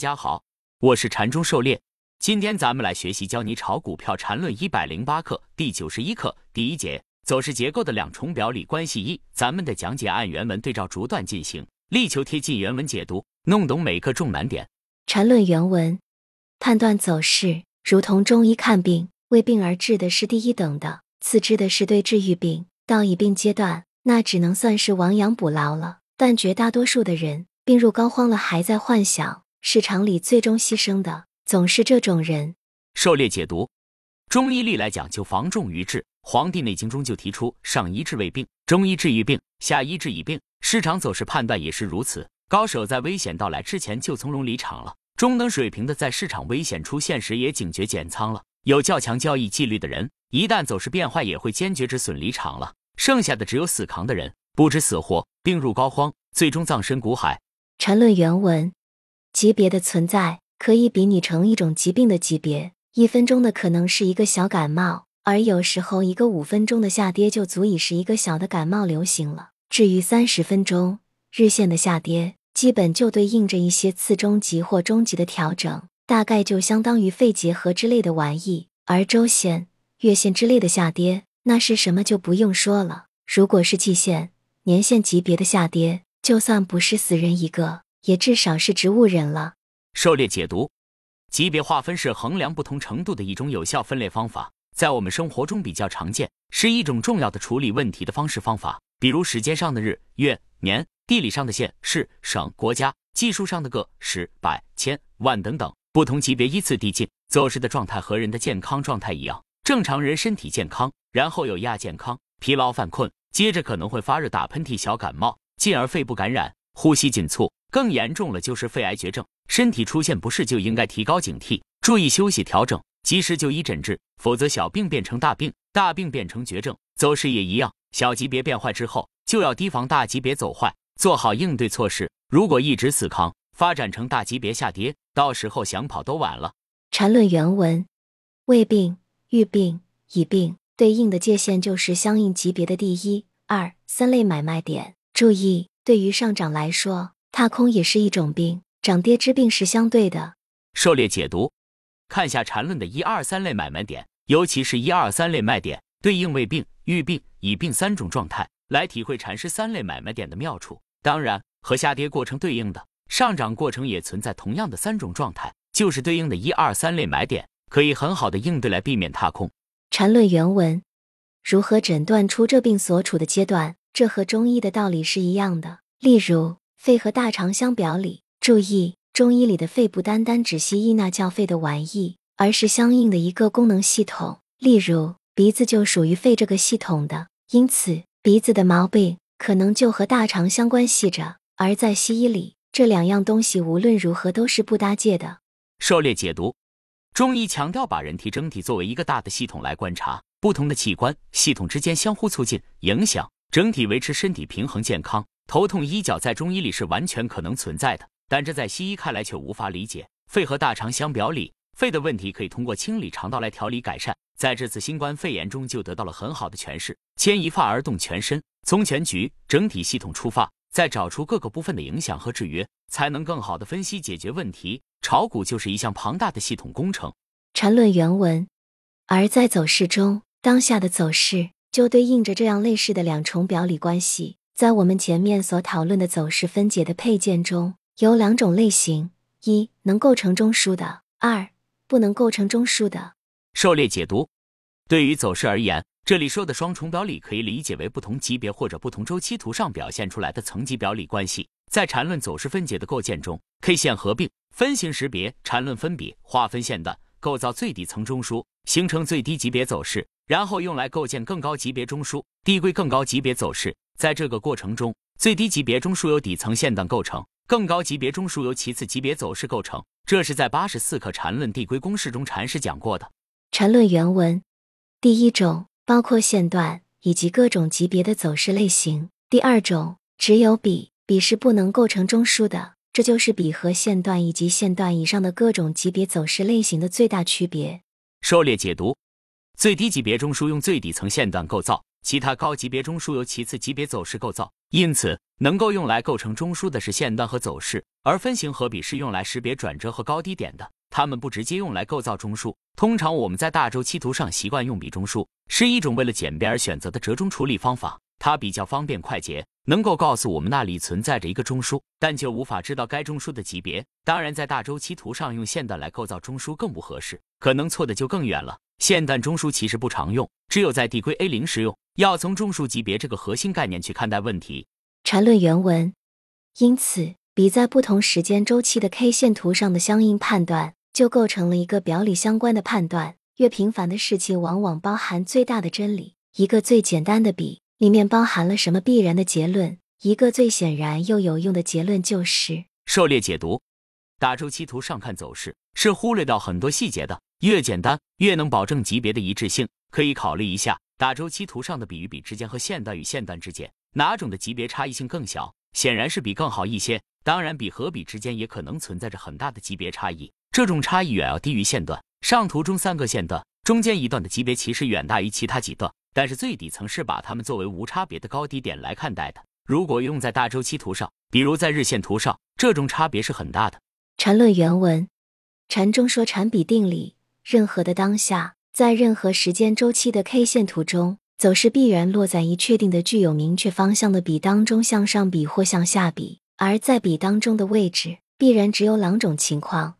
大家好，我是禅中狩猎。今天咱们来学习教你炒股票禅论一百零八课第九十一课第一节走势结构的两重表里关系一。咱们的讲解按原文对照逐段进行，力求贴近原文解读，弄懂每个重难点。禅论原文：判断走势，如同中医看病，为病而治的是第一等的，次之的是对治愈病。到已病阶段，那只能算是亡羊补牢了。但绝大多数的人，病入膏肓了，还在幻想。市场里最终牺牲的总是这种人。狩猎解读：中医历来讲究防重于治，《黄帝内经》中就提出上医治未病，中医治愈病，下医治已病。市场走势判断也是如此，高手在危险到来之前就从容离场了，中等水平的在市场危险出现时也警觉减仓了。有较强交易纪律的人，一旦走势变坏，也会坚决止损离场了。剩下的只有死扛的人，不知死活，病入膏肓，最终葬身股海。缠论原文。级别的存在可以比拟成一种疾病的级别，一分钟的可能是一个小感冒，而有时候一个五分钟的下跌就足以是一个小的感冒流行了。至于三十分钟日线的下跌，基本就对应着一些次中级或中级的调整，大概就相当于肺结核之类的玩意。而周线、月线之类的下跌，那是什么就不用说了。如果是季线、年线级别的下跌，就算不是死人一个。也至少是植物人了。狩猎解读，级别划分是衡量不同程度的一种有效分类方法，在我们生活中比较常见，是一种重要的处理问题的方式方法。比如时间上的日、月、年，地理上的县、市、省、国家，技术上的个、十、百、千、万等等，不同级别依次递进。走势的状态和人的健康状态一样，正常人身体健康，然后有亚健康、疲劳犯困，接着可能会发热、打喷嚏、小感冒，进而肺部感染、呼吸紧促。更严重了就是肺癌绝症，身体出现不适就应该提高警惕，注意休息调整，及时就医诊治，否则小病变成大病，大病变成绝症。走势也一样，小级别变坏之后，就要提防大级别走坏，做好应对措施。如果一直死扛，发展成大级别下跌，到时候想跑都晚了。缠论原文：未病、预病、已病，对应的界限就是相应级别的第一、二、三类买卖点。注意，对于上涨来说。踏空也是一种病，涨跌之病是相对的。狩猎解读，看下缠论的一二三类买卖点，尤其是一二三类卖点，对应胃病、预病、乙病三种状态，来体会禅师三类买卖点的妙处。当然，和下跌过程对应的上涨过程也存在同样的三种状态，就是对应的一二三类买点，可以很好的应对来避免踏空。缠论原文：如何诊断出这病所处的阶段？这和中医的道理是一样的。例如。肺和大肠相表里，注意，中医里的肺不单单指西医那叫肺的玩意，而是相应的一个功能系统。例如，鼻子就属于肺这个系统的，因此鼻子的毛病可能就和大肠相关系着。而在西医里，这两样东西无论如何都是不搭界的。狩猎解读，中医强调把人体整体作为一个大的系统来观察，不同的器官系统之间相互促进、影响，整体维持身体平衡健康。头痛医脚在中医里是完全可能存在的，但这在西医看来却无法理解。肺和大肠相表里，肺的问题可以通过清理肠道来调理改善，在这次新冠肺炎中就得到了很好的诠释。牵一发而动全身，从全局整体系统出发，再找出各个部分的影响和制约，才能更好的分析解决问题。炒股就是一项庞大的系统工程。缠论原文，而在走势中，当下的走势就对应着这样类似的两重表里关系。在我们前面所讨论的走势分解的配件中，有两种类型：一能构成中枢的，二不能构成中枢的。狩猎解读，对于走势而言，这里说的双重表里可以理解为不同级别或者不同周期图上表现出来的层级表里关系。在缠论走势分解的构建中，K 线合并、分形识别、缠论分比、划分线段，构造最底层中枢，形成最低级别走势，然后用来构建更高级别中枢，递归更高级别走势。在这个过程中，最低级别中枢由底层线段构成，更高级别中枢由其次级别走势构成。这是在八十四课缠论递归公式中禅师讲过的。缠论原文：第一种包括线段以及各种级别的走势类型；第二种只有笔，笔是不能构成中枢的。这就是笔和线段以及线段以上的各种级别走势类型的最大区别。狩猎解读：最低级别中枢用最底层线段构造。其他高级别中枢由其次级别走势构造，因此能够用来构成中枢的是线段和走势，而分形和比是用来识别转折和高低点的。它们不直接用来构造中枢。通常我们在大周期图上习惯用比中枢，是一种为了简便而选择的折中处理方法。它比较方便快捷，能够告诉我们那里存在着一个中枢，但却无法知道该中枢的级别。当然，在大周期图上用线段来构造中枢更不合适，可能错的就更远了。线段中枢其实不常用，只有在递归 A 零时用。要从中枢级别这个核心概念去看待问题。缠论原文。因此，比在不同时间周期的 K 线图上的相应判断。就构成了一个表里相关的判断。越平凡的事情，往往包含最大的真理。一个最简单的比，里面包含了什么必然的结论？一个最显然又有用的结论就是：狩猎解读。大周期图上看走势是忽略掉很多细节的。越简单，越能保证级别的一致性。可以考虑一下，大周期图上的比与比之间和线段与线段之间，哪种的级别差异性更小？显然是比更好一些。当然，比和比之间也可能存在着很大的级别差异。这种差异远要低于线段。上图中三个线段中间一段的级别其实远大于其他几段，但是最底层是把它们作为无差别的高低点来看待的。如果用在大周期图上，比如在日线图上，这种差别是很大的。禅论原文：禅中说禅比定理，任何的当下，在任何时间周期的 K 线图中，走势必然落在一确定的具有明确方向的比当中，向上比或向下比，而在比当中的位置必然只有两种情况。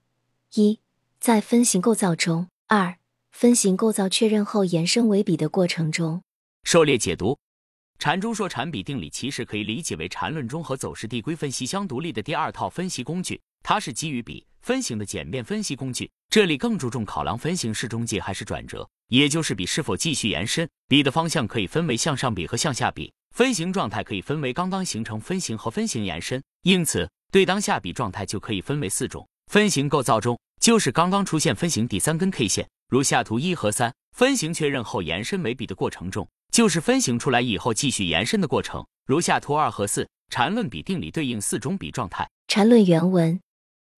一，在分形构造中；二，分形构造确认后延伸为比的过程中。狩猎解读：禅中说禅比定理其实可以理解为禅论中和走势递归分析相独立的第二套分析工具，它是基于比分形的简便分析工具。这里更注重考量分形是中介还是转折，也就是比是否继续延伸。比的方向可以分为向上比和向下比，分形状态可以分为刚刚形成分形和分形延伸，因此对当下比状态就可以分为四种。分形构造中，就是刚刚出现分形第三根 K 线，如下图一和三。分形确认后延伸为比的过程中，就是分形出来以后继续延伸的过程，如下图二和四。缠论比定理对应四种比状态。缠论原文：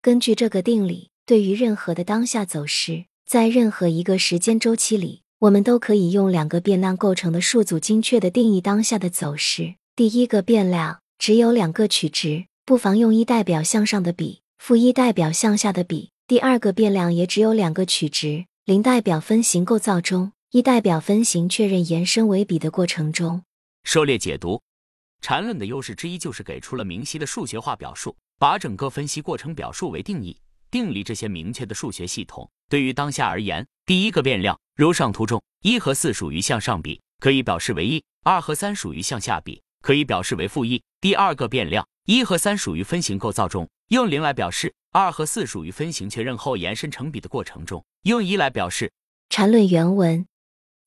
根据这个定理，对于任何的当下走势，在任何一个时间周期里，我们都可以用两个变量构成的数组精确的定义当下的走势。第一个变量只有两个取值，不妨用一代表向上的比。负一代表向下的比，第二个变量也只有两个取值，零代表分形构造中，一代表分形确认延伸为比的过程中。狩猎解读，缠论的优势之一就是给出了明晰的数学化表述，把整个分析过程表述为定义、定理这些明确的数学系统。对于当下而言，第一个变量如上图中，一和四属于向上比，可以表示为一；二和三属于向下比，可以表示为负一。第二个变量一和三属于分形构造中。用零来表示二和四属于分形确认后延伸成比的过程中，用一来表示。缠论原文，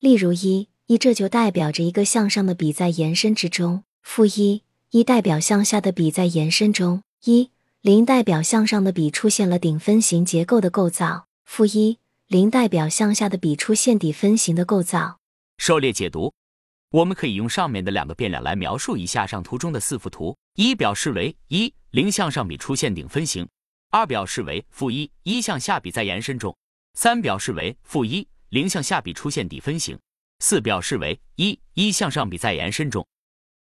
例如一一，这就代表着一个向上的比在延伸之中；负一一代表向下的比在延伸中；一零代表向上的笔出现了顶分形结构的构造；负一零代表向下的笔出现底分形的构造。狩猎解读。我们可以用上面的两个变量来描述一下上图中的四幅图：一表示为一零向上笔出现顶分形；二表示为负一一向下笔在延伸中；三表示为负一零向下笔出现底分形；四表示为一一向上笔在延伸中。